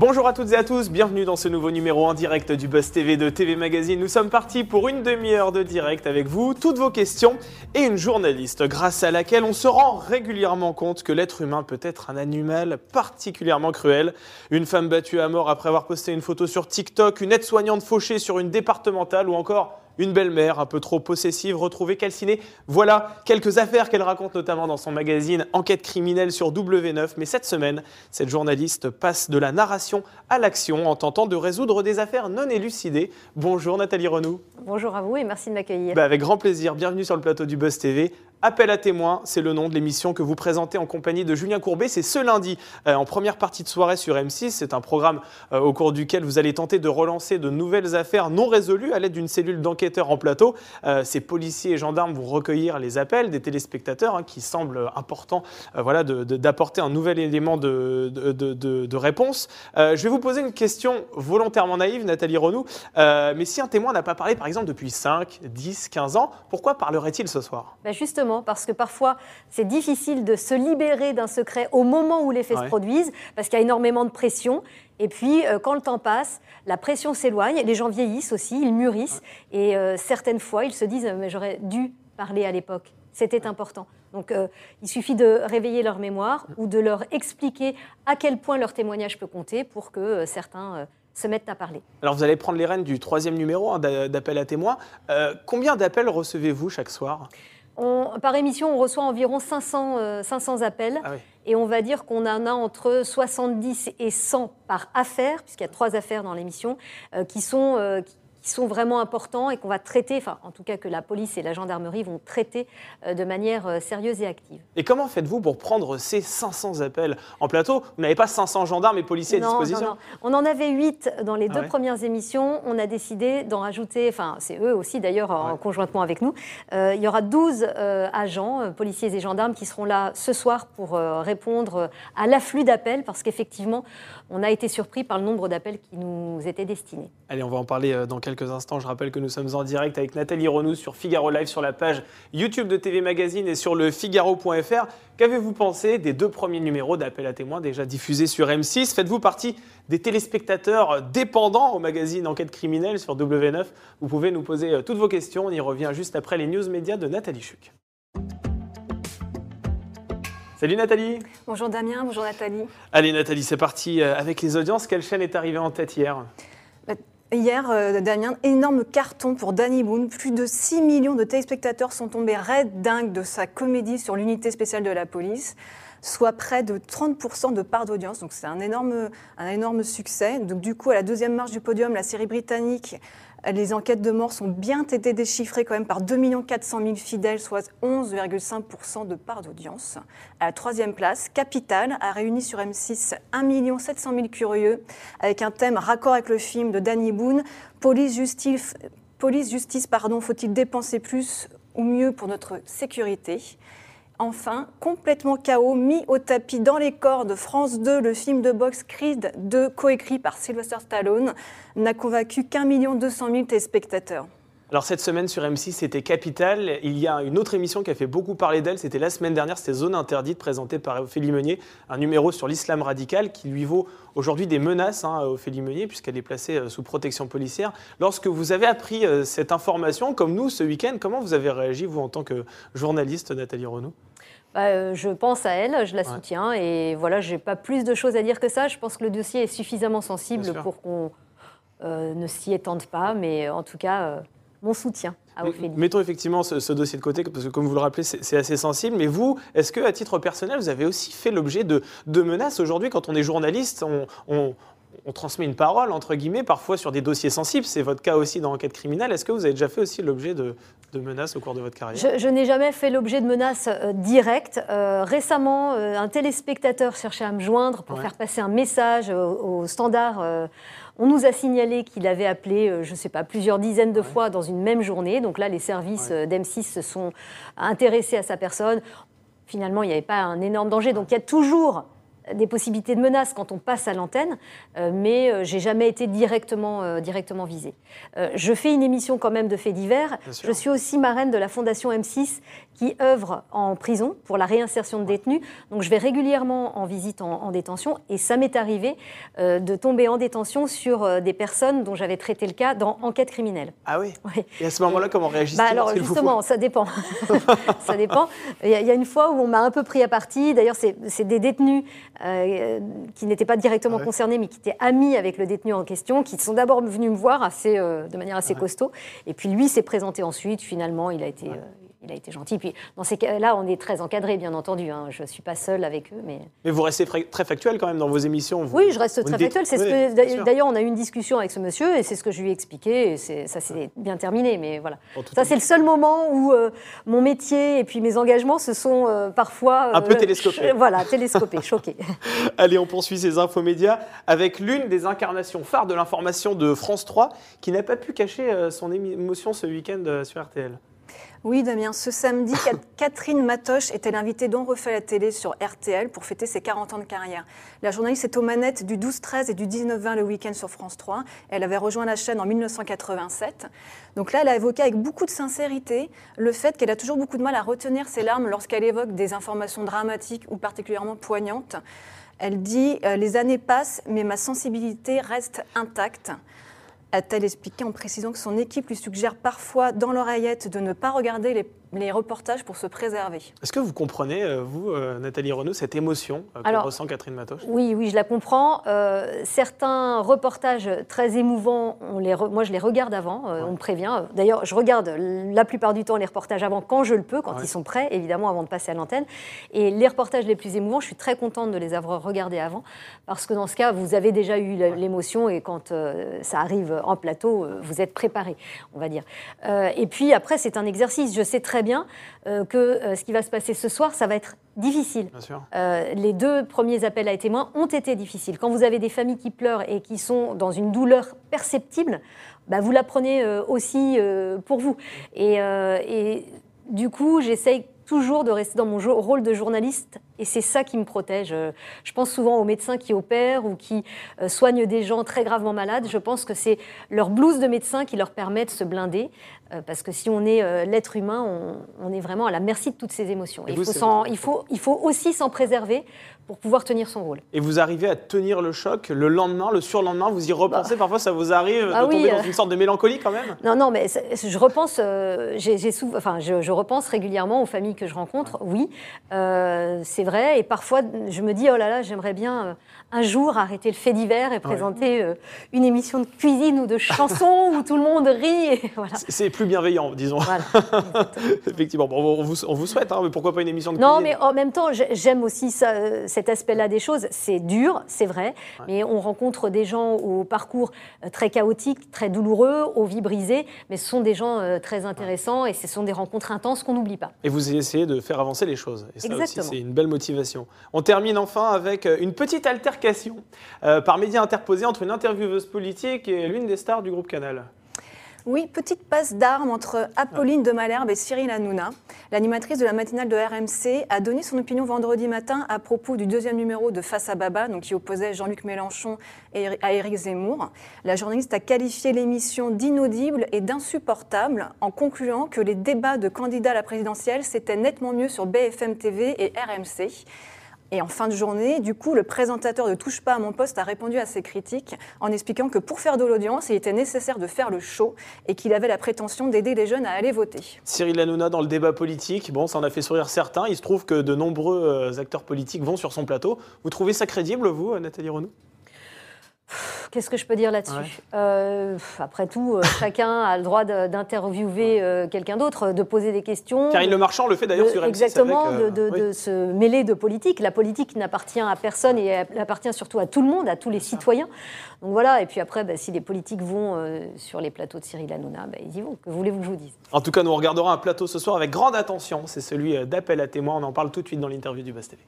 Bonjour à toutes et à tous, bienvenue dans ce nouveau numéro en direct du Buzz TV de TV Magazine. Nous sommes partis pour une demi-heure de direct avec vous, toutes vos questions et une journaliste grâce à laquelle on se rend régulièrement compte que l'être humain peut être un animal particulièrement cruel. Une femme battue à mort après avoir posté une photo sur TikTok, une aide-soignante fauchée sur une départementale ou encore une belle-mère un peu trop possessive retrouvée calcinée. Voilà quelques affaires qu'elle raconte notamment dans son magazine Enquête criminelle sur W9. Mais cette semaine, cette journaliste passe de la narration à l'action en tentant de résoudre des affaires non élucidées. Bonjour Nathalie Renou. Bonjour à vous et merci de m'accueillir. Bah, avec grand plaisir. Bienvenue sur le plateau du Buzz TV. Appel à témoins, c'est le nom de l'émission que vous présentez en compagnie de Julien Courbet. C'est ce lundi, euh, en première partie de soirée sur M6. C'est un programme euh, au cours duquel vous allez tenter de relancer de nouvelles affaires non résolues à l'aide d'une cellule d'enquêteurs en plateau. Euh, ces policiers et gendarmes vont recueillir les appels des téléspectateurs hein, qui semblent important voilà, d'apporter un nouvel élément de, réponse. je vais vous poser une question volontairement naïve, Nathalie Renou. mais si un témoin n'a pas parlé, par exemple, depuis 5, 10, 15 ans, pourquoi parlerait-il ce soir? Ben Justement, parce que parfois c'est difficile de se libérer d'un secret au moment où les faits se produisent, parce qu'il y a énormément de pression. Et puis, euh, quand le temps passe, la pression s'éloigne, les gens vieillissent aussi, ils mûrissent, et euh, certaines fois, ils se disent Mais j'aurais dû parler à l'époque, c'était important. Donc, euh, il suffit de réveiller leur mémoire ou de leur expliquer à quel point leur témoignage peut compter pour que certains se mettent à parler. Alors vous allez prendre les rênes du troisième numéro hein, d'appel à témoins. combien d'appels recevez-vous chaque soir? Par émission, on reçoit environ 500, 500 euh, appels. Ah et on va dire qu'on en a entre 70 et 100 par affaire, puisqu'il y a trois affaires dans l'émission, euh, qui sont, euh, qui sont vraiment importants et qu'on va traiter, enfin en tout cas que la police et la gendarmerie vont traiter euh, de manière euh, sérieuse et active. Et comment faites-vous pour prendre ces 500 appels en plateau? Vous n'avez pas 500 gendarmes et policiers à disposition non, non. On en avait 8 dans les deux premières émissions. On a décidé d'en rajouter, enfin c'est eux aussi d'ailleurs en conjointement avec nous. Euh, il y aura 12 agents, policiers et gendarmes qui seront là ce soir pour répondre à l'afflux d'appels parce qu'effectivement on a été surpris par le nombre d'appels qui nous étaient destinés. Allez, on va en parler dans quelques quelques instants. Je rappelle que nous sommes en direct avec Nathalie Renou sur Figaro Live sur la page YouTube de TV Magazine et sur le Figaro.fr. Qu'avez-vous pensé des deux premiers numéros d'Appel à témoins déjà diffusés sur M6 Faites-vous partie des téléspectateurs dépendants au magazine Enquête criminelle sur W9 Vous pouvez nous poser euh, toutes vos questions. On y revient juste après les news médias de Nathalie Chuc. Salut Nathalie. Bonjour Damien, bonjour Nathalie. Allez Nathalie, c'est parti euh, avec les audiences. Quelle chaîne est arrivée en tête hier? Hier, euh, Damien, énorme carton pour Danny Boone. Plus de 6 millions de téléspectateurs sont tombés raides dingues de sa comédie sur l'unité spéciale de la police, soit près de 30% de part d'audience. Donc c'est un énorme, un énorme succès. Donc du coup, à la deuxième marche du podium, la série britannique les enquêtes de mort sont bien été déchiffrées quand même par 2 400 000 fidèles, soit 11,5% de part d'audience. À la troisième place, Capital a réuni sur M6 1 700 000 curieux avec un thème raccord avec le film de Danny Boone, Police Justice, Police Justice pardon, faut-il dépenser plus ou mieux pour notre sécurité? Enfin, complètement chaos, mis au tapis dans les corps de France 2, le film de boxe Creed 2, coécrit par Sylvester Stallone, n'a convaincu qu'un million deux cent mille téléspectateurs. Alors cette semaine sur M6, c'était Capital. Il y a une autre émission qui a fait beaucoup parler d'elle, c'était la semaine dernière, c'était Zone Interdite, présentée par Ophélie Meunier, un numéro sur l'islam radical qui lui vaut aujourd'hui des menaces hein, à Ophélie Meunier, puisqu'elle est placée euh, sous protection policière. Lorsque vous avez appris euh, cette information, comme nous ce week-end, comment vous avez réagi, vous, en tant que journaliste, Nathalie Renaud? Bah, euh, je pense à elle, je la soutiens et voilà, j'ai pas plus de choses à dire que ça. Je pense que le dossier est suffisamment sensible pour qu'on ne s'y étende pas, mais en tout cas, mon soutien à Ophélie. Mettons effectivement ce, dossier de côté, parce que comme vous le rappelez, c'est assez sensible. Mais vous, est-ce que, à titre personnel, vous avez aussi fait l'objet de, menaces aujourd'hui quand on est journaliste on, transmet une parole, entre guillemets, parfois sur des dossiers sensibles. C'est votre cas aussi dans l'enquête criminelle. Est-ce que vous avez déjà fait aussi l'objet de, menaces au cours de votre carrière? Je, n'ai jamais fait l'objet de menaces euh, directes. Euh, récemment, euh, un téléspectateur cherchait à me joindre pour faire passer un message au, au standard on nous a signalé qu'il avait appelé, je ne sais pas, plusieurs dizaines de fois dans une même journée. Donc là, les services euh, d'M6 se sont intéressés à sa personne. Finalement, il n'y avait pas un énorme danger. Donc il y a toujours des possibilités de menaces quand on passe à l'antenne, euh, mais euh, j'ai jamais été directement, euh, directement visée. je fais une émission quand même de faits divers. Je suis aussi marraine de la Fondation M6 qui œuvre en prison pour la réinsertion de détenus. Donc je vais régulièrement en visite en, détention et ça m'est arrivé de tomber en détention sur des personnes dont j'avais traité le cas dans enquête criminelle. Ah oui, Et à ce moment-là, comment réagissez bah Alors justement, ça dépend. ça dépend. Il y, a, une fois où on m'a un peu pris à partie. D'ailleurs, c'est des détenus euh, qui n'étaient pas directement concernés, mais qui étaient amis avec le détenu en question, qui sont d'abord venus me voir assez, euh, de manière assez costaud. Et puis lui s'est présenté ensuite. Finalement, il a été, euh, il a été gentil. Puis dans ces cas-là, on est très encadré, bien entendu. Hein. Je ne suis pas seule avec eux. Mais... mais vous restez très factuel quand même dans vos émissions Oui, je reste très factuel. D'ailleurs, on a eu une discussion avec ce monsieur et c'est ce que je lui ai expliqué. Et ça s'est bien terminé. Mais voilà. ça, c'est le seul moment où euh, mon métier et puis mes engagements se sont euh, parfois. Un peu euh, télescopés. Voilà, télescopés, choqués. Allez, on poursuit ces infomédias avec l'une des incarnations phares de l'information de France 3 qui n'a pas pu cacher son émotion ce week-end sur RTL. Oui, Damien. Ce samedi, Catherine Matoche était l'invitée d'On refait la télé sur RTL pour fêter ses 40 ans de carrière. La journaliste est aux manettes du 12-13 et du 19-20 le week-end sur France 3. Elle avait rejoint la chaîne en 1987. Donc là, elle a évoqué avec beaucoup de sincérité le fait qu'elle a toujours beaucoup de mal à retenir ses larmes lorsqu'elle évoque des informations dramatiques ou particulièrement poignantes. Elle dit euh, Les années passent, mais ma sensibilité reste intacte a-t-elle expliqué en précisant que son équipe lui suggère parfois dans l'oreillette de ne pas regarder les les reportages pour se préserver. Est-ce que vous comprenez, euh, vous, euh, Nathalie Renaud, cette émotion euh, que ressent Catherine Matoche? Oui, oui, je la comprends. certains reportages très émouvants, on les moi je les regarde avant, on me prévient. D'ailleurs, je regarde la plupart du temps les reportages avant quand je le peux, quand ils sont prêts, évidemment, avant de passer à l'antenne. Et les reportages les plus émouvants, je suis très contente de les avoir regardés avant, parce que dans ce cas, vous avez déjà eu l'émotion et quand ça arrive en plateau, vous êtes préparé, on va dire. et puis après, c'est un exercice. Je sais très bien euh, que euh, ce qui va se passer ce soir, ça va être difficile. Euh, les deux premiers appels à témoins ont été difficiles. Quand vous avez des familles qui pleurent et qui sont dans une douleur perceptible, bah, vous la prenez aussi pour vous. Et, et du coup, j'essaye toujours de rester dans mon rôle de journaliste et c'est ça qui me protège. Je pense souvent aux médecins qui opèrent ou qui euh, soignent des gens très gravement malades. Je pense que c'est leur blouse de médecin qui leur permet de se blinder. Euh, parce que si on est euh, l'être humain, on, est vraiment à la merci de toutes ces émotions. il, faut il, faut, il faut aussi s'en préserver pour pouvoir tenir son rôle. Et vous arrivez à tenir le choc le lendemain, le surlendemain, vous y repensez bah. Parfois, ça vous arrive de ah tomber dans une sorte de mélancolie quand même? Non, non, mais je repense, j'ai, enfin, je, je, repense régulièrement aux familles que je rencontre, oui. c'est vrai, et parfois, je me dis, oh là là, j'aimerais bien euh, un jour arrêter le fait divers et présenter euh, une émission de cuisine ou de chansons où tout le monde rit. voilà. C'est plus bienveillant, disons. Effectivement, bon, on, vous, on vous souhaite, hein, mais pourquoi pas une émission de cuisine Non, mais en même temps, j'aime aussi ça, euh, cet aspect-là des choses. C'est dur, c'est vrai, mais on rencontre des gens au parcours très chaotique, très douloureux, aux vies brisées, mais ce sont des gens très intéressants et ce sont des rencontres intenses qu'on n'oublie pas. Et vous essayez de faire avancer les choses. Et ça Exactement. c'est une belle motivation. On termine enfin avec une petite altercation euh, par médias interposés entre une intervieweuse politique et l'une des stars du groupe Canal. Oui, petite passe d'armes entre Apolline de Malherbe et Cyril Hanouna. L'animatrice de la matinale de RMC a donné son opinion vendredi matin à propos du deuxième numéro de Face à Baba, donc qui opposait Jean-Luc Mélenchon à Éric Zemmour. La journaliste a qualifié l'émission d'inaudible et d'insupportable en concluant que les débats de candidats à la présidentielle, c'était nettement mieux sur BFM TV et RMC. Et en fin de journée, du coup, le présentateur de Touche pas à mon poste a répondu à ces critiques en expliquant que pour faire de l'audience, il était nécessaire de faire le show et qu'il avait la prétention d'aider les jeunes à aller voter. Cyril Hanouna dans le débat politique, bon, ça en a fait sourire certains. Il se trouve que de nombreux euh, acteurs politiques vont sur son plateau. Vous trouvez ça crédible, vous, Nathalie Renaud? Qu'est-ce que je peux dire là-dessus euh, Après tout, euh, chacun a le droit d'interviewer euh, quelqu'un d'autre, de poser des questions. Karine Le Marchand le fait d'ailleurs sur M6 Exactement, de, se mêler de politique. La politique n'appartient à personne et elle appartient surtout à tout le monde, à tous les citoyens. Donc voilà, et puis après, bah, si les politiques vont sur les plateaux de Cyril Hanouna, bah, ils y vont. Que voulez-vous que je vous dise? En tout cas, nous regarderons un plateau ce soir avec grande attention. C'est celui d'appel à témoins. On en parle tout de suite dans l'interview du Bast TV.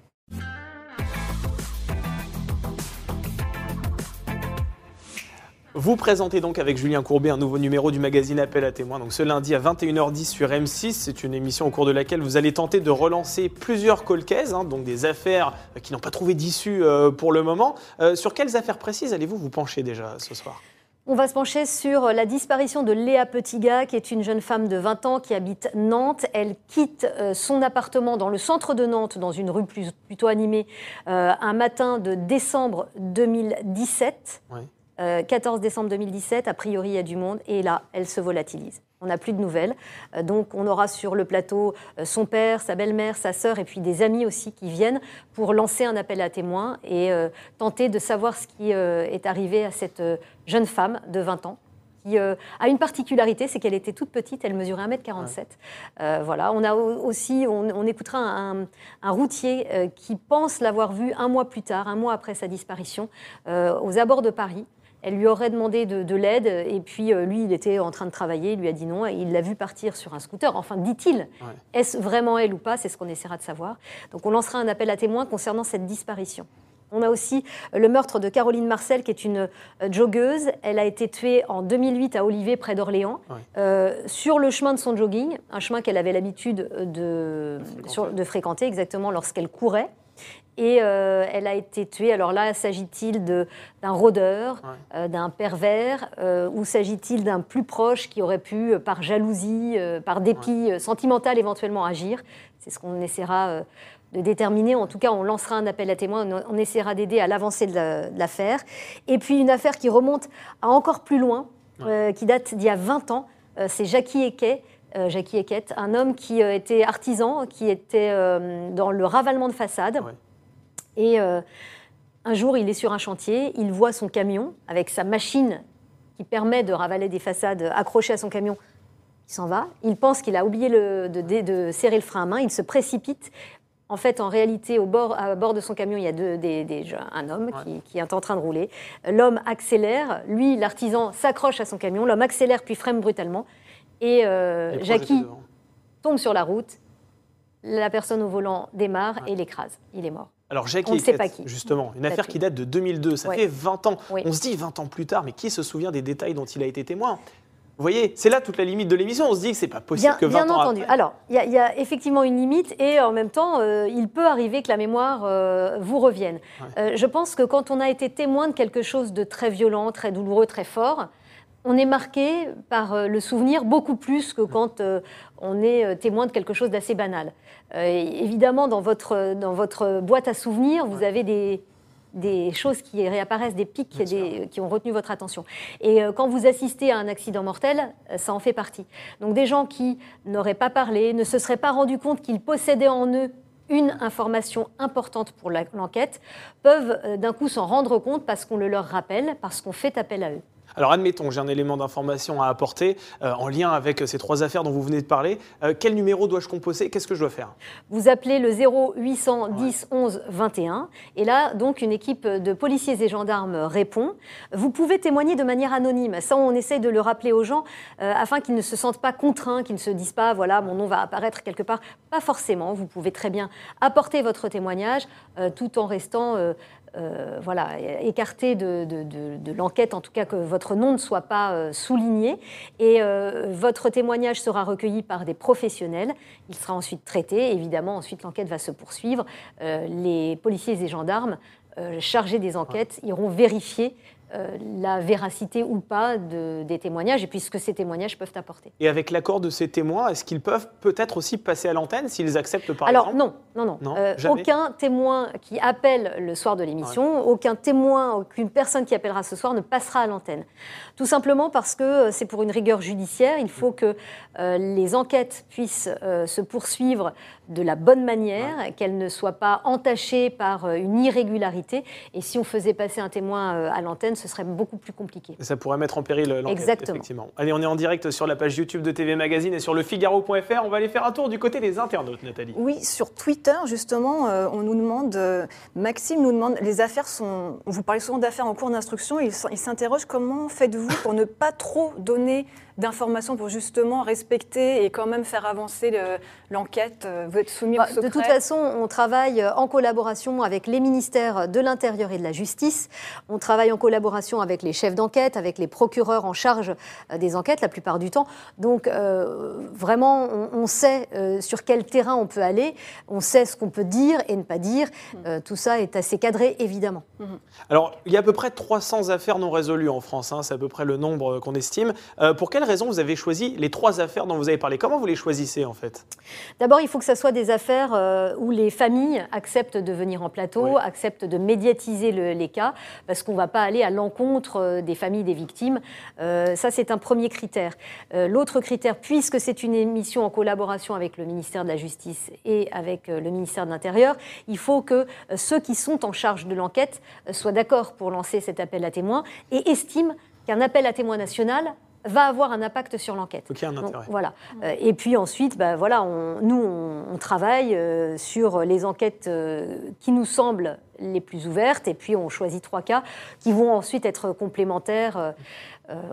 Vous présentez donc avec Julien Courbet un nouveau numéro du magazine Appel à témoins. Donc ce lundi à 21h10 sur M6, c'est une émission au cours de laquelle vous allez tenter de relancer plusieurs colcaises, hein, donc des affaires qui n'ont pas trouvé d'issue euh, pour le moment. Euh, sur quelles affaires précises allez-vous vous pencher déjà ce soir? On va se pencher sur la disparition de Léa Petiga, qui est une jeune femme de 20 ans qui habite Nantes. Elle quitte euh, son appartement dans le centre de Nantes, dans une rue plutôt animée, un matin de décembre 2017. 14 décembre 2017, a priori il y a du monde, et là, elle se volatilise. On n'a plus de nouvelles. Euh, donc on aura sur le plateau euh, son père, sa belle-mère, sa sœur, et puis des amis aussi qui viennent pour lancer un appel à témoins et euh, tenter de savoir ce qui est arrivé à cette jeune femme de 20 ans qui a une particularité, c'est qu'elle était toute petite, elle mesurait 1m47. voilà, on a aussi, on, écoutera un, un routier qui pense l'avoir vue un mois plus tard, un mois après sa disparition, aux abords de Paris. Elle lui aurait demandé de, l'aide et puis euh, lui, il était en train de travailler, il lui a dit non et il l'a vu partir sur un scooter. Enfin, dit-il, est-ce vraiment elle ou pas C'est ce qu'on essaiera de savoir. Donc on lancera un appel à témoins concernant cette disparition. On a aussi le meurtre de Caroline Marcel, qui est une euh, joggeuse. Elle a été tuée en 2008 à Olivet, près d'Orléans, euh, sur le chemin de son jogging, un chemin qu'elle avait l'habitude de, de, fréquenter exactement lorsqu'elle courait. Et euh, elle a été tuée. Alors là, s'agit-il d'un rôdeur, euh, d'un pervers, euh, ou s'agit-il d'un plus proche qui aurait pu, par jalousie, par dépit sentimental éventuellement agir? C'est ce qu'on essaiera de déterminer. En tout cas, on lancera un appel à témoins, on, essaiera d'aider à l'avancée de l'affaire. Et puis une affaire qui remonte à encore plus loin, qui date d'il y a 20 ans, c'est Jackie Eke. Jackie Eckett, un homme qui était artisan, qui était dans le ravalement de façade. Et euh, un jour, il est sur un chantier, il voit son camion avec sa machine qui permet de ravaler des façades accrochées à son camion. Il s'en va. Il pense qu'il a oublié de, serrer le frein à main. Il se précipite. En fait, en réalité, au bord, à bord de son camion, il y a des, un homme qui, est en train de rouler. L'homme accélère. Lui, l'artisan, s'accroche à son camion. L'homme accélère puis freine brutalement. Et euh, Jackie tombe sur la route. La personne au volant démarre et l'écrase. Il est mort. Alors Jackie justement, une affaire qui date de 2002, ça fait 20 ans. On se dit 20 ans plus tard, mais qui se souvient des détails dont il a été témoin? Vous voyez, c'est là toute la limite de l'émission. On se dit que c'est pas possible que 20 bien entendu. Alors, il y, a effectivement une limite et en même temps, euh, il peut arriver que la mémoire euh, vous revienne. Euh, je pense que quand on a été témoin de quelque chose de très violent, très douloureux, très fort, on est marqué par le souvenir beaucoup plus que quand on est témoin de quelque chose d'assez banal. Euh, évidemment, dans votre, dans votre boîte à souvenirs, vous avez des, des choses qui réapparaissent, des pics qui ont retenu votre attention. Et euh, quand vous assistez à un accident mortel, euh, ça en fait partie. Donc des gens qui n'auraient pas parlé, ne se seraient pas rendus compte qu'ils possédaient en eux une information importante pour l'enquête, peuvent d'un coup s'en rendre compte parce qu'on le leur rappelle, parce qu'on fait appel à eux. Alors admettons que j'ai un élément d'information à apporter euh, en lien avec ces trois affaires dont vous venez de parler. Euh, quel numéro dois-je composer? Qu'est-ce que je dois faire? Vous appelez le 0810 11 21 et là donc une équipe de policiers et gendarmes répond. Vous pouvez témoigner de manière anonyme. Ça on essaye de le rappeler aux gens euh, afin qu'ils ne se sentent pas contraints, qu'ils ne se disent pas voilà mon nom va apparaître quelque part. Pas forcément. Vous pouvez très bien apporter votre témoignage tout en restant euh, voilà, écarté de, l'enquête, en tout cas que votre nom ne soit pas euh, souligné. Et euh, votre témoignage sera recueilli par des professionnels. Il sera ensuite traité. Évidemment, ensuite l'enquête va se poursuivre. les policiers et gendarmes chargés des enquêtes iront vérifier la véracité ou pas des témoignages et puis ce que ces témoignages peuvent apporter. Et avec l'accord de ces témoins, est-ce qu'ils peuvent peut-être aussi passer à l'antenne s'ils acceptent par Alors, exemple? non, non, non. Euh, aucun témoin qui appelle le soir de l'émission, aucun témoin, aucune personne qui appellera ce soir ne passera à l'antenne. Tout simplement parce que euh, c'est pour une rigueur judiciaire, il faut que les enquêtes puissent se poursuivre de la bonne manière, qu'elles ne soient pas entachées par une irrégularité. Et si on faisait passer un témoin à l'antenne, ce serait beaucoup plus compliqué. ça pourrait mettre en péril l'enquête. Exactement. Effectivement. Allez, on est en direct sur la page YouTube de TV Magazine et sur le Figaro.fr. On va aller faire un tour du côté des internautes, Nathalie. Oui, sur Twitter, justement, euh, on nous demande, euh, Maxime nous demande, les affaires sont, vous parlez souvent d'affaires en cours d'instruction, il s'interroge comment faites-vous pour ne pas trop donner d'informations pour justement respecter et quand même faire avancer l'enquête Vous êtes soumis bah, au secret De toute façon, on travaille en collaboration avec les ministères de l'Intérieur et de la Justice. On travaille en collaboration avec les chefs d'enquête, avec les procureurs en charge euh, des enquêtes la plupart du temps. Donc euh, vraiment, on, sait euh, sur quel terrain on peut aller, on sait ce qu'on peut dire et ne pas dire. Mm. tout ça est assez cadré, évidemment. Mm-hmm. Alors, il y a à peu près 300 affaires non résolues en France, hein, c'est à peu près le nombre qu'on estime. pour quelles raisons vous avez choisi les trois affaires dont vous avez parlé Comment vous les choisissez en fait? D'abord, il faut que ce soit des affaires où les familles acceptent de venir en plateau, acceptent de médiatiser les cas, parce qu'on ne va pas aller à l'encontre des familles des victimes. ça, c'est un premier critère. Euh, l'autre critère, puisque c'est une émission en collaboration avec le ministère de la Justice et avec euh, le ministère de l'Intérieur, il faut que euh, ceux qui sont en charge de l'enquête soient d'accord pour lancer cet appel à témoins et estiment qu'un appel à témoins national va avoir un impact sur l'enquête. voilà. et puis ensuite, bah, voilà, nous, on, travaille sur les enquêtes qui nous semblent les plus ouvertes, et puis on choisit trois cas qui vont ensuite être complémentaires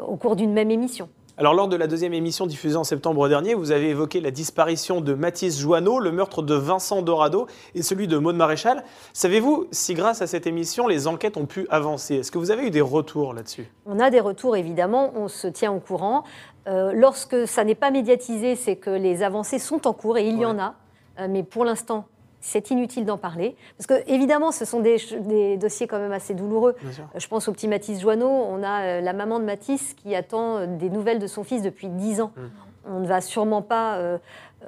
au cours d'une même émission. Alors, lors de la deuxième émission diffusée en septembre dernier, vous avez évoqué la disparition de Mathis Joanneau, le meurtre de Vincent Dorado et celui de Maude Maréchal. Savez-vous si, grâce à cette émission, les enquêtes ont pu avancer? Est-ce que vous avez eu des retours là-dessus? On a des retours, évidemment. On se tient au courant. Euh, lorsque ça n'est pas médiatisé, c'est que les avancées sont en cours et il y en a. Euh, mais pour l'instant, c'est inutile d'en parler. Parce que, évidemment, ce sont des, dossiers quand même assez douloureux. Je pense au petit Mathis Joanneau. On a euh, la maman de Mathis qui attend euh, des nouvelles de son fils depuis dix ans. Hum. On ne va sûrement pas euh,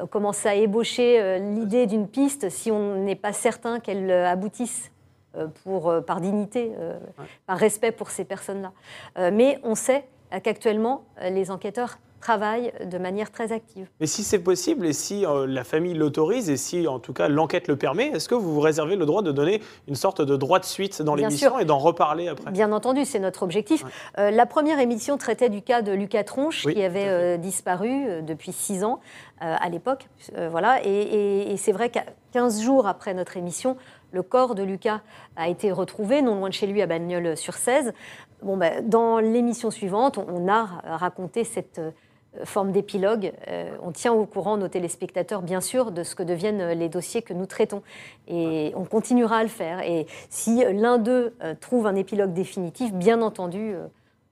commencer à ébaucher l'idée d'une piste si on n'est pas certain qu'elle aboutisse. Pour, par dignité, par respect pour ces personnes-là. mais on sait qu'actuellement, les enquêteurs travaille de manière très active. Mais si c'est possible et si euh, la famille l'autorise et si en tout cas l'enquête le permet, est-ce que vous vous réservez le droit de donner une sorte de droit de suite dans l'émission et d'en reparler après? Bien entendu, c'est notre objectif. Euh, la première émission traitait du cas de Lucas Tronche qui avait euh, disparu depuis six ans à l'époque. voilà, et, c'est vrai qu'à 15 jours après notre émission, le corps de Lucas a été retrouvé non loin de chez lui à Bagnols-sur-Cèze. Bon, ben, dans l'émission suivante, on a raconté cette forme d'épilogue. Euh, on tient au courant nos téléspectateurs, bien sûr, de ce que deviennent les dossiers que nous traitons. Et on continuera à le faire. Et si l'un d'eux euh, trouve un épilogue définitif, bien entendu,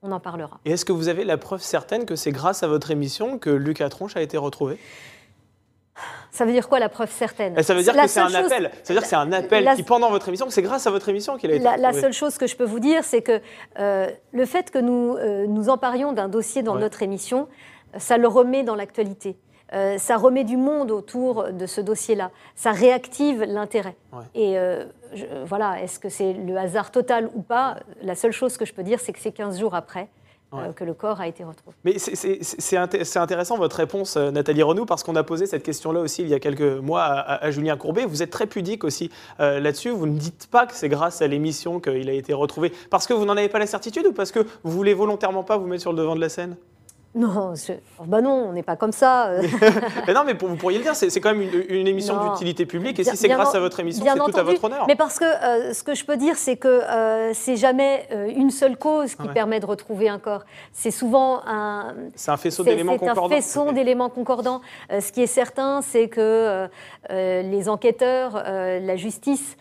on en parlera. Et est-ce que vous avez la preuve certaine que c'est grâce à votre émission que Lucas Tronche a été retrouvé? Ça veut dire quoi la preuve certaine? Eh, Ça veut dire que c'est un appel. Ça veut dire que c'est un appel qui, pendant votre émission, c'est grâce à votre émission qu'il a été. La, la, seule chose que je peux vous dire, c'est que le fait que nous nous emparions d'un dossier dans notre émission, ça le remet dans l'actualité. Euh, ça remet du monde autour de ce dossier-là. Ça réactive l'intérêt. Et euh, voilà, est-ce que c'est le hasard total ou pas? La seule chose que je peux dire, c'est que c'est 15 jours après. Euh, que le corps a été retrouvé. Mais c'est intéressant votre réponse, Nathalie Renou, parce qu'on a posé cette question-là aussi il y a quelques mois à, Julien Courbet. Vous êtes très pudique aussi là-dessus. Vous ne dites pas que c'est grâce à l'émission qu'il a été retrouvé. Parce que vous n'en avez pas la certitude ou parce que vous voulez volontairement pas vous mettre sur le devant de la scène? Non, oh, bah non, on n'est pas comme ça. mais non, mais vous pourriez le dire, c'est quand même une, émission d'utilité publique, et si c'est grâce à votre émission, c'est tout à votre honneur. Mais parce que euh, ce que je peux dire, c'est que euh, c'est jamais euh, une seule cause qui permet de retrouver un corps. C'est souvent un. C'est un faisceau d'éléments concordants. C'est un faisceau d'éléments concordants. ce qui est certain, c'est que les enquêteurs, la justice,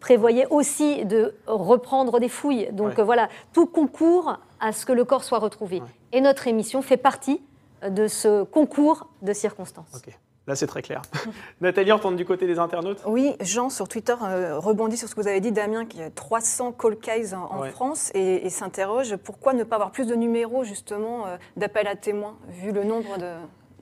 prévoyaient aussi de reprendre des fouilles. Donc voilà, tout concourt à ce que le corps soit retrouvé. Et notre émission fait partie de ce concours de circonstances. Ok, Là, c'est très clair. Nathalie, entend du côté des internautes Oui, Jean, sur Twitter, euh, rebondit sur ce que vous avez dit, Damien, qu'il y a 300 call cases en, France et, s'interroge pourquoi ne pas avoir plus de numéros, justement, euh, d'appels à témoins, vu le nombre de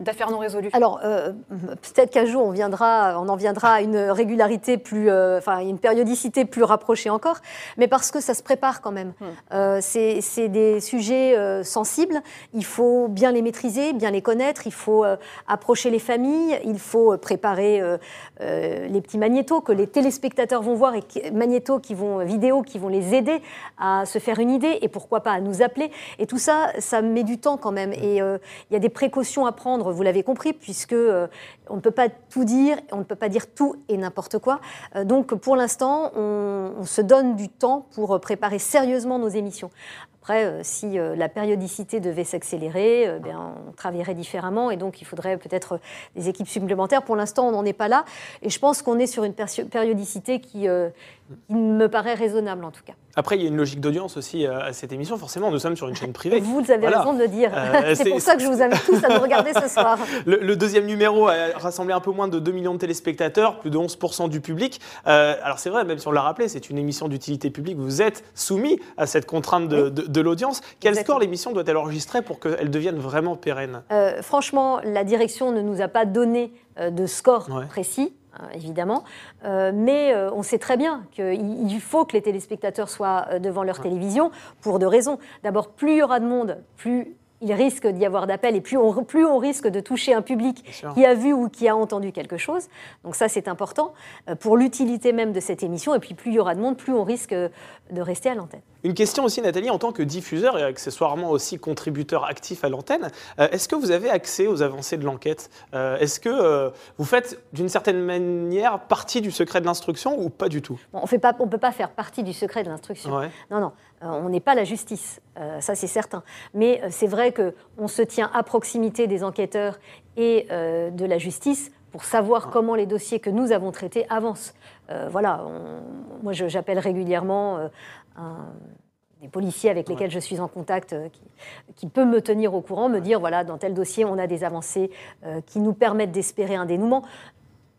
d'affaires non résolues Alors, euh, peut-être qu'un jour, on, viendra, on en viendra à une régularité plus, euh, enfin, une périodicité plus rapprochée encore, mais parce que ça se prépare quand même. Hmm. Euh, c'est des sujets sensibles, il faut bien les maîtriser, bien les connaître, il faut approcher les familles, il faut préparer les petits magnétos que les téléspectateurs vont voir et magnétos qui vont, vidéos qui vont les aider à se faire une idée et pourquoi pas à nous appeler. Et tout ça, ça met du temps quand même. Et il y a des précautions à prendre vous l'avez compris, puisque euh, on ne peut pas tout dire, on ne peut pas dire tout et n'importe quoi. donc pour l'instant, on, on, se donne du temps pour préparer sérieusement nos émissions. Après, euh, si euh, la périodicité devait s'accélérer, euh, ben, on travaillerait différemment et donc il faudrait peut-être des équipes supplémentaires. Pour l'instant, on n'en est pas là et je pense qu'on est sur une périodicité qui, qui me paraît raisonnable en tout cas. Après, il y a une logique d'audience aussi à cette émission. Forcément, nous sommes sur une chaîne privée. Vous avez raison de le dire. c'est pour ça que je vous invite tous à nous regarder ce soir. Le, deuxième numéro a rassemblé un peu moins de 2 millions de téléspectateurs, plus de 11% du public. alors c'est vrai, même si on l'a rappelé, c'est une émission d'utilité publique. Vous êtes soumis à cette contrainte de, l'audience. Quel score l'émission doit-elle enregistrer pour qu'elle devienne vraiment pérenne? Euh, Franchement, la direction ne nous a pas donné euh, de score précis. Hein, évidemment. Euh, mais euh, on sait très bien qu'il faut que les téléspectateurs soient euh, devant leur télévision pour deux raisons. D'abord, plus il y aura de monde, plus il risque d'y avoir d'appels et plus on, plus on risque de toucher un public qui a vu ou qui a entendu quelque chose. Donc ça, c'est important pour l'utilité même de cette émission. Et puis plus il y aura de monde, plus on risque de rester à l'antenne. Une question aussi, Nathalie, en tant que diffuseur et accessoirement aussi contributeur actif à l'antenne, euh, est-ce que vous avez accès aux avancées de l'enquête euh, Est-ce que euh, vous faites d'une certaine manière partie du secret de l'instruction ou pas du tout? On ne peut pas faire partie du secret de l'instruction. Non, non, on n'est pas la justice, ça c'est certain. Mais c'est vrai qu'on se tient à proximité des enquêteurs et de la justice pour savoir comment les dossiers que nous avons traités avancent. voilà, moi j'appelle régulièrement des policiers avec lesquels je suis en contact, euh, qui, peut me tenir au courant, me dire, voilà, dans tel dossier, on a des avancées euh, qui nous permettent d'espérer un dénouement.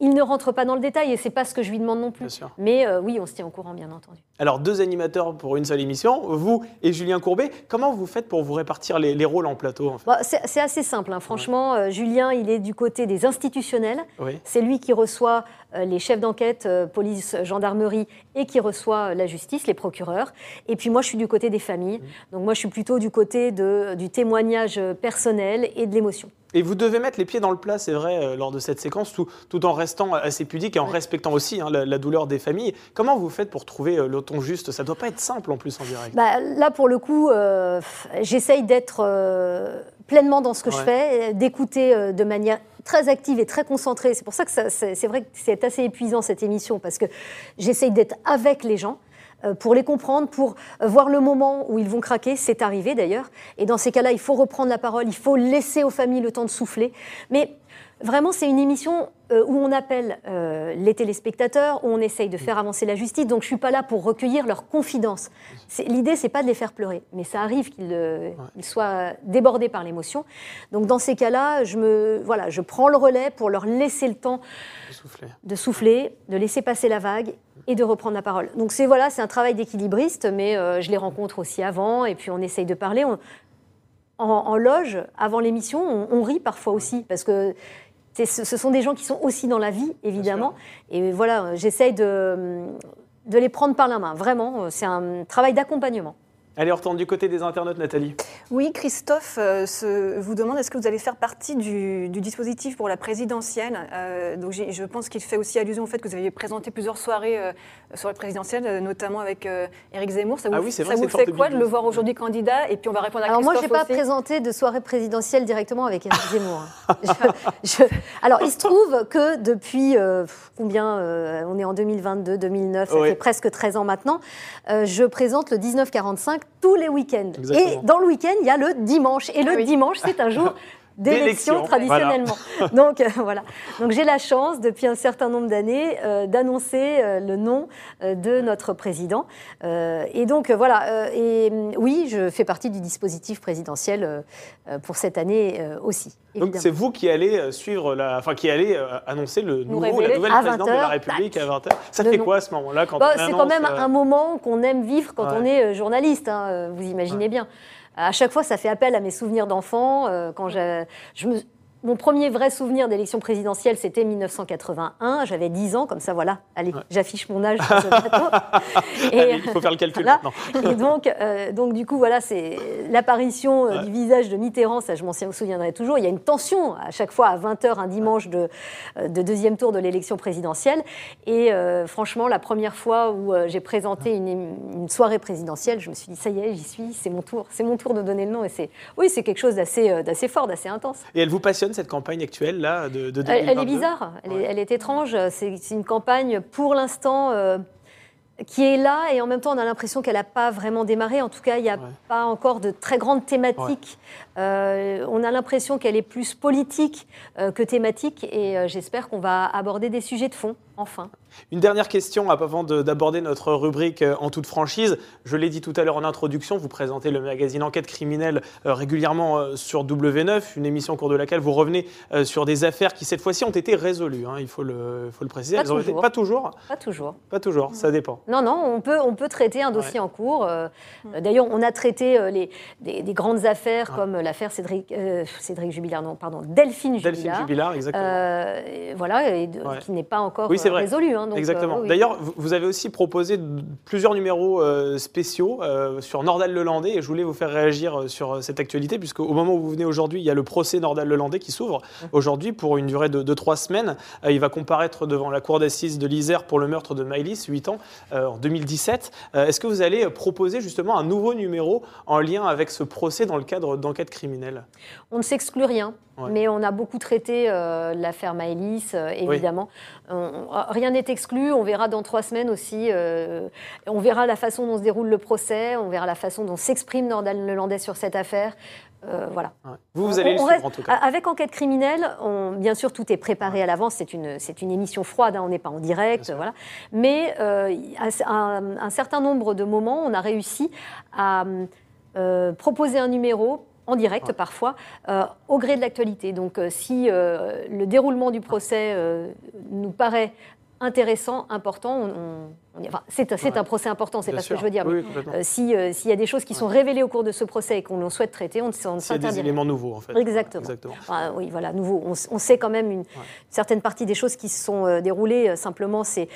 Il ne rentre pas dans le détail et c'est pas ce que je lui demande non plus. Mais euh, oui, on se tient au courant, bien entendu. Alors, deux animateurs pour une seule émission, vous et Julien Courbet. Comment vous faites pour vous répartir les, rôles en plateau bah, C'est assez simple. Hein. Franchement, euh, Julien, il est du côté des institutionnels. C'est lui qui reçoit euh, les chefs d'enquête, police, gendarmerie, et qui reçoit la justice, les procureurs. Et puis moi, je suis du côté des familles. Mmh. Donc moi, je suis plutôt du côté de, du témoignage personnel et de l'émotion. Et vous devez mettre les pieds dans le plat, c'est vrai, euh, lors de cette séquence, tout, tout, en restant assez pudique et en respectant aussi hein, la, douleur des familles. Comment vous faites pour trouver euh, le ton juste? Ça ne doit pas être simple en plus en direct. Bah, là, pour le coup, euh, j'essaye d'être pleinement dans ce que je fais, d'écouter de manière très active et très concentrée. C'est pour ça que c'est vrai que c'est assez épuisant cette émission, parce que j'essaye d'être avec les gens. Euh, pour les comprendre, pour euh, voir le moment où ils vont craquer. C'est arrivé d'ailleurs. Et dans ces cas-là, il faut reprendre la parole, il faut laisser aux familles le temps de souffler. Mais Vraiment, c'est une émission euh, où on appelle les téléspectateurs, où on essaye de faire avancer la justice. Donc, je suis pas là pour recueillir leurs confidences. L'idée, c'est pas de les faire pleurer, mais ça arrive qu'ils soient débordés par l'émotion. Donc, dans ces cas-là, je me, voilà, je prends le relais pour leur laisser le temps de souffler, de laisser passer la vague et de reprendre la parole. Donc c'est voilà, c'est un travail d'équilibriste, mais euh, je les rencontre aussi avant, et puis on essaye de parler. en, loge, avant l'émission, on, rit parfois aussi, parce que ce sont des gens qui sont aussi dans la vie, évidemment. Et voilà, j'essaye de, de les prendre par la main, vraiment. C'est un travail d'accompagnement. Allez, on retourne du côté des internautes, Nathalie. Oui, Christophe euh, vous demande est-ce que vous allez faire partie du, dispositif pour la présidentielle euh, Donc, je pense qu'il fait aussi allusion au fait que vous avez présenté plusieurs soirées euh, sur la présidentielle, notamment avec Éric Zemmour. Ça vous, ah oui, ça vous fait quoi de le voir aujourd'hui candidat Et puis, on va répondre à alors Christophe. Alors, moi, je n'ai pas présenté de soirée présidentielle directement avec Éric Zemmour. Hein. Alors, il se trouve que depuis combien On est en 2022, 2009, ça fait presque 13 ans maintenant. je présente le 1945 tous les week-ends. Et dans le week-end, il y a le dimanche. Et le ah dimanche, c'est un jour d'élection traditionnellement. Donc euh, voilà. Donc j'ai la chance depuis un certain nombre d'années euh, d'annoncer euh, le nom de notre président. et donc voilà. et oui, je fais partie du dispositif présidentiel pour cette année aussi. Donc c'est vous qui allez suivre la, enfin qui allez annoncer le nouveau, la nouvelle présidente de la République à 20h. Ça fait quoi à ce moment-là quand bah, C'est quand même un moment qu'on aime vivre quand on est journaliste. Hein, vous imaginez bien. À chaque fois, ça fait appel à mes souvenirs d'enfant. Euh, quand je, je me, mon premier vrai souvenir d'élection présidentielle, c'était 1981. J'avais 10 ans, comme ça, voilà. Allez, j'affiche mon âge sur ce Et, il faut faire le calcul maintenant. Et donc, euh, donc, du coup, voilà, c'est l'apparition euh, du visage de Mitterrand, ça, je m'en souviendrai toujours. Il y a une tension à chaque fois à 20h, un dimanche de, euh, de deuxième tour de l'élection présidentielle. Et franchement, la première fois où j'ai présenté une, une, soirée présidentielle, je me suis dit, ça y est, j'y suis, c'est mon tour. C'est mon tour de donner le nom. Et c'est, oui, c'est quelque chose d'assez, d'assez fort, d'assez intense. Et elle vous passionne fonctionne cette campagne actuelle là de, de elle, est bizarre, elle, est, étrange. C'est une campagne pour l'instant qui est là et en même temps on a l'impression qu'elle n'a pas vraiment démarré. En tout cas, il n'y a pas encore de très grandes thématiques. Euh, on a l'impression qu'elle est plus politique euh, que thématique et euh, j'espère qu'on va aborder des sujets de fond, enfin. Une dernière question avant d'aborder notre rubrique en toute franchise. Je l'ai dit tout à l'heure en introduction, vous présentez le magazine Enquête criminelle régulièrement sur W9, une émission au cours de laquelle vous revenez sur des affaires qui cette fois-ci ont été résolues, hein, il faut le, faut le préciser. Pas, toujours. pas toujours. Pas toujours. Pas toujours, ça dépend. Non, non, on peut, on peut traiter un dossier en cours. D'ailleurs, on a traité les, des, grandes affaires comme l'affaire Cédric, euh, Cédric Jubilard, non, pardon, Delphine Jubilard. Delphine Jubilard, exactement. Euh, voilà, et qui n'est pas encore oui, euh, résolu. Hein, exactement. D'ailleurs, vous avez aussi proposé plusieurs numéros spéciaux sur Nordal Lelandais, et je voulais vous faire réagir sur cette actualité, puisque au moment où vous venez aujourd'hui, il y a le procès Nordal Lelandais qui s'ouvre mmh. aujourd'hui pour une durée de, trois semaines. il va comparaître devant la cour d'assises de l'Isère pour le meurtre de Maïlis, 8 ans, en 2017. Est-ce que vous allez proposer justement un nouveau numéro en lien avec ce procès dans le cadre d'enquête criminelle On ne s'exclut rien, mais on a beaucoup traité euh, l'affaire Maëlys, euh, évidemment. rien n'est exclu, on verra dans trois semaines aussi, euh, on verra la façon dont se déroule le procès, on verra la façon dont s'exprime Nordal Lelandais sur cette affaire. voilà. Vous, vous allez le suivre, en tout cas. Avec Enquête criminelle, bien sûr, tout est préparé à l'avance. C'est une, c'est une émission froide, hein, on n'est pas en direct, voilà. Mais à, un, certain nombre de moments, on a réussi à proposer un numéro en direct parfois, euh, au gré de l'actualité. Donc euh, si euh, le déroulement du procès nous paraît intéressant, important, on, enfin, c'est un procès important, c'est pas ce que je veux dire. s'il y a des choses qui sont révélées au cours de ce procès et qu'on souhaite traiter, on ne s'interdit C'est des éléments nouveaux, en fait. Exactement. oui, voilà, nouveau. On, sait quand même une certaine partie des choses qui se sont déroulées. Simplement, c'est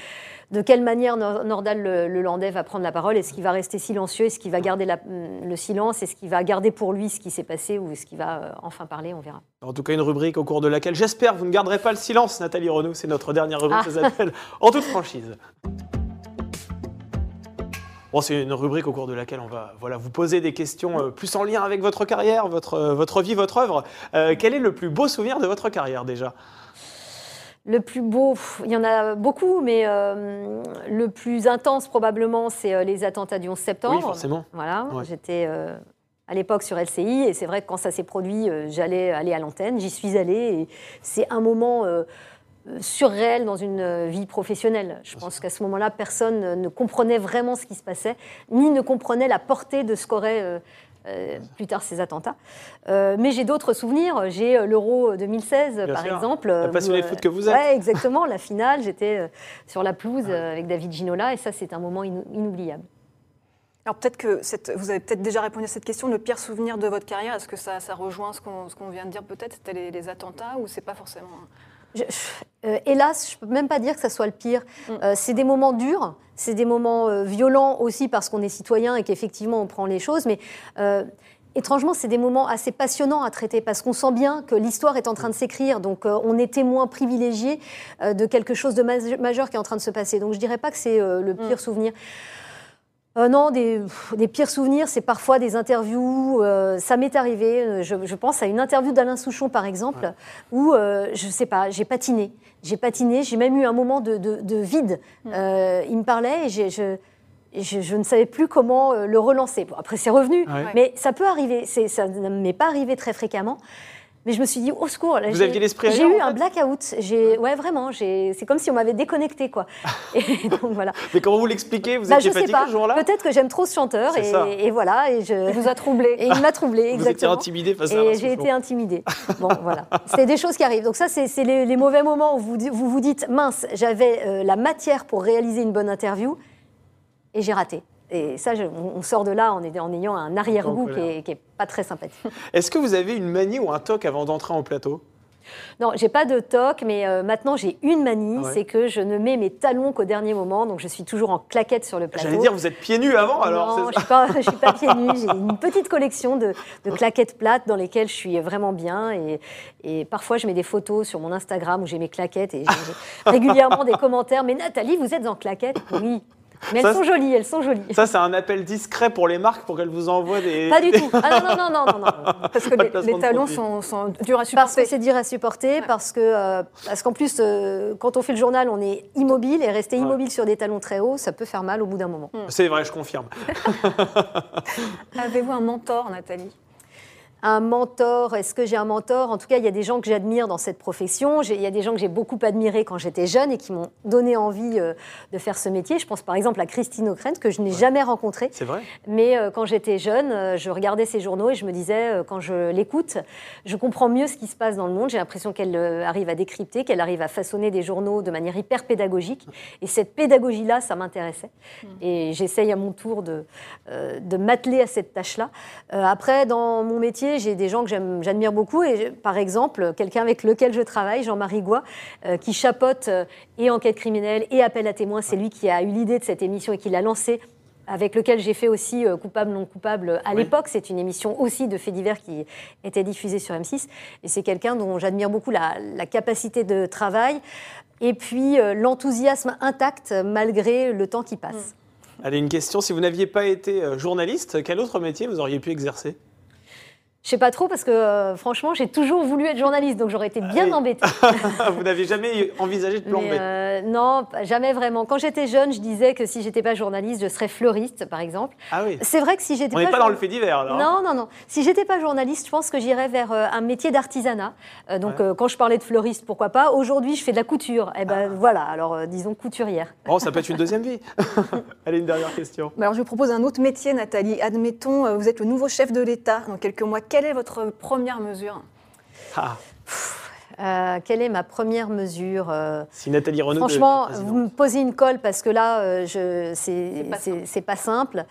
de quelle manière Nordal le, Landais va prendre la parole? Est-ce qu'il va rester silencieux? Est-ce qu'il va garder mm, le silence? Est-ce qu'il va garder pour lui ce qui s'est passé Ou est-ce qu'il va euh, enfin parler? On verra. En tout cas, une rubrique au cours de laquelle j'espère vous ne garderez pas le silence, Nathalie Renaud. C'est notre dernière rubrique, ah. ça s'appelle En toute franchise. Bon, c'est une rubrique au cours de laquelle on va voilà, vous poser des questions euh, plus en lien avec votre carrière, votre, euh, votre vie, votre œuvre. quel est le plus beau souvenir de votre carrière déjà? Le plus beau, il y en a beaucoup, mais euh, le plus intense probablement, c'est euh, les attentats du 11 septembre. Oui, forcément. Voilà, j'étais euh, à l'époque sur LCI, et c'est vrai que quand ça s'est produit, j'allais aller à l'antenne, j'y suis allée, et c'est un moment surréel dans une vie professionnelle. Je pense qu'à ce moment-là, personne ne comprenait vraiment ce qui se passait, ni ne comprenait la portée de ce qu'aurait plus tard ces attentats. Euh, mais j'ai d'autres souvenirs. J'ai euh, l'Euro 2016, par exemple. La passionné de foot que vous êtes. Oui, exactement. la finale, j'étais sur la pelouse avec David Ginola, et ça, c'est un moment inoubliable. Alors peut-être que vous avez peut-être déjà répondu à cette question. Le pire souvenir de votre carrière, est-ce que ça, rejoint ce qu'on vient de dire peut-être C'était les, les, attentats ou c'est pas forcément euh, hélas, je ne peux même pas dire que ça soit le pire. Mm. Euh, c'est des moments durs, c'est des moments euh, violents aussi parce qu'on est citoyen et qu'effectivement on prend les choses, mais étrangement, c'est des moments assez passionnants à traiter parce qu'on sent bien que l'histoire est en train de s'écrire. Donc, on est témoin privilégié de quelque chose de majeur qui est en train de se passer. Donc, je ne dirais pas que c'est le mm. pire souvenir. Euh, non, des, pires souvenirs, c'est parfois des interviews. Euh, ça m'est arrivé, euh, je, pense à une interview d'Alain Souchon, par exemple, où, je ne sais pas, j'ai patiné. J'ai patiné, j'ai même eu un moment de, vide. Mm. il me parlait et je, je, ne savais plus comment le relancer. après, c'est revenu, mais ça peut arriver. Ça ne m'est pas arrivé très fréquemment. Mais je me suis dit, au secours. Vous aviez l'esprit J'ai eu un blackout. J'ai, ouais, vraiment. C'est comme si on m'avait déconnecté, quoi. Et donc, voilà. Mais comment vous l'expliquez? Vous bah, étiez fatigué ce jour-là? Peut-être que j'aime trop ce chanteur. Et, voilà. Et je... Il vous a troublé. Et il m'a troublé, exactement. Vous étiez intimidé face à Et j'ai été intimidée. Bon, voilà. C'est des choses qui arrivent. Donc ça, c'est les, mauvais moments où vous vous, vous dites, mince, j'avais euh, la matière pour réaliser une bonne interview et j'ai raté. Et ça, on sort de là en, ayant un arrière-goût qui n'est pas très sympathique. Est-ce que vous avez une manie ou un toc avant d'entrer en plateau? Non, j'ai pas de toc, mais euh, maintenant j'ai une manie, c'est que je ne mets mes talons qu'au dernier moment, donc je suis toujours en claquette sur le plateau. J'allais dire, vous êtes pieds nus avant alors Non, je suis pas, suis pas pieds nus. J'ai une petite collection de, claquettes plates dans lesquelles je suis vraiment bien, et, et, parfois je mets des photos sur mon Instagram où j'ai mes claquettes et j'ai régulièrement des commentaires. Mais Nathalie, vous êtes en claquettes? Oui, Mais elles sont jolies, elles sont jolies. Ça, c'est un appel discret pour les marques pour qu'elles vous envoient des. Pas du tout. Ah non, non, non, non, non. Parce que les, les, talons sont, sont, durs à supporter. Parce que c'est dur à supporter, parce que euh, parce qu'en plus, euh, quand on fait le journal, on est immobile et rester immobile sur des talons très hauts, ça peut faire mal au bout d'un moment. C'est vrai, je confirme. Avez-vous un mentor, Nathalie? Un mentor. Est-ce que j'ai un mentor? En tout cas, il y a des gens que j'admire dans cette profession. Il y a des gens que j'ai beaucoup admirés quand j'étais jeune et qui m'ont donné envie euh, de faire ce métier. Je pense par exemple à Christine O'Krent, que je n'ai jamais rencontrée. C'est vrai? Mais euh, quand j'étais jeune, euh, je regardais ses journaux et je me disais, quand je l'écoute, je comprends mieux ce qui se passe dans le monde. J'ai l'impression qu'elle arrive à décrypter, qu'elle arrive à façonner des journaux de manière hyper pédagogique. Et cette pédagogie-là, ça m'intéressait. Mmh. Et j'essaye à mon tour de, de m'atteler à cette tâche-là. après, dans mon métier, j'ai des gens que j'admire beaucoup. Et par exemple, quelqu'un avec lequel je travaille, Jean-Marie Goua, euh, qui chapote euh, et enquête criminelle et appel à témoins. C'est lui qui a eu l'idée de cette émission et qui l'a lancée avec lequel j'ai fait aussi euh, Coupable non coupable à l'époque. C'est une émission aussi de faits divers qui était diffusée sur M6. Et c'est quelqu'un dont j'admire beaucoup la, capacité de travail et puis l'enthousiasme intact malgré le temps qui passe. Allez, une question. Si vous n'aviez pas été journaliste, quel autre métier vous auriez pu exercer? Je sais pas trop parce que euh, franchement, j'ai toujours voulu être journaliste, donc j'aurais été bien ah embêtée. Vous n'avez jamais envisagé de plomber euh, Non, jamais vraiment. Quand j'étais jeune, je disais que si j'étais pas journaliste, je serais fleuriste, par exemple. Ah oui. C'est vrai que si j'étais On n'est pas, dans le fait divers, alors. Non, non, non. Si j'étais pas journaliste, je pense que j'irais vers euh, un métier d'artisanat. donc quand je parlais de fleuriste, pourquoi pas Aujourd'hui, je fais de la couture. Eh ben ah. voilà. Alors disons couturière. Bon, ça peut être une deuxième vie. Allez, une dernière question. alors je vous propose un autre métier, Nathalie. Admettons, vous êtes le nouveau chef de l'État dans quelques mois quelle est votre première mesure? Ah. Euh, quelle est ma première mesure euh, Si Nathalie Renaud. Franchement, vous me posez une colle parce que là, euh, c'est pas, simple.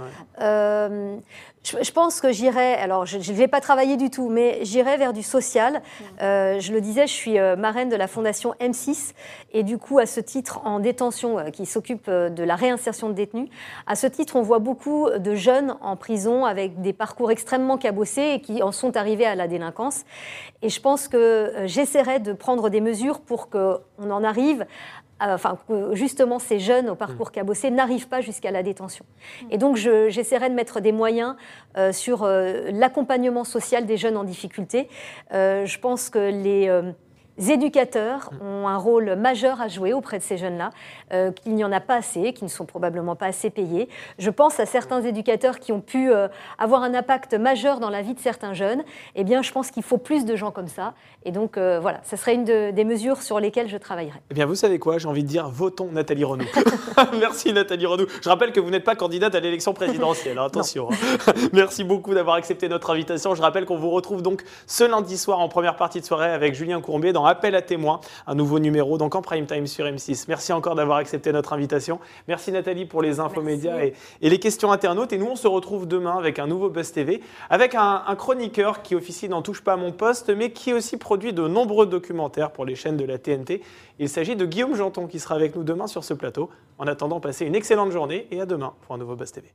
Je, pense que j'irai. Alors, je ne vais pas travailler du tout, mais j'irai vers du social. Mm. je le disais, je suis marraine de la fondation M6 et du coup, à ce titre, en détention, qui s'occupe de la réinsertion de détenus. À ce titre, on voit beaucoup de jeunes en prison avec des parcours extrêmement cabossés et qui en sont arrivés à la délinquance. Et je pense que j'essaierai de prendre des mesures pour qu'on en arrive enfin, que justement ces jeunes au parcours mmh. cabossé n'arrivent pas jusqu'à la détention. Mmh. Et donc j'essaierai de mettre des moyens euh, sur euh, l'accompagnement social des jeunes en difficulté. Euh, je pense que les éducateurs ont un rôle majeur à jouer auprès de ces jeunes-là, euh, qu'il n'y en a pas assez, qui ne sont probablement pas assez payés. Je pense à certains éducateurs qui ont pu euh, avoir un impact majeur dans la vie de certains jeunes. Eh bien, je pense qu'il faut plus de gens comme ça. Et donc, euh, voilà, ce serait une des mesures sur lesquelles je travaillerai. Eh bien, vous savez quoi? J'ai envie de dire, votons Nathalie Renaud. Merci Nathalie Renaud. Je rappelle que vous n'êtes pas candidate à l'élection présidentielle. Hein, attention. Hein. Merci beaucoup d'avoir accepté notre invitation. Je rappelle qu'on vous retrouve donc ce lundi soir en première partie de soirée avec Julien Courbet dans Appel à témoins, un nouveau numéro donc en prime time sur M6. Merci encore d'avoir accepté notre invitation. Merci Nathalie pour les infos médias et, les questions internautes. Et nous, on se retrouve demain avec un nouveau Buzz TV, avec un, un chroniqueur qui officie n'en touche pas à mon poste, mais qui aussi produit de nombreux documentaires pour les chaînes de la TNT. Il s'agit de Guillaume Janton qui sera avec nous demain sur ce plateau. En attendant, passez une excellente journée et à demain pour un nouveau Buzz TV.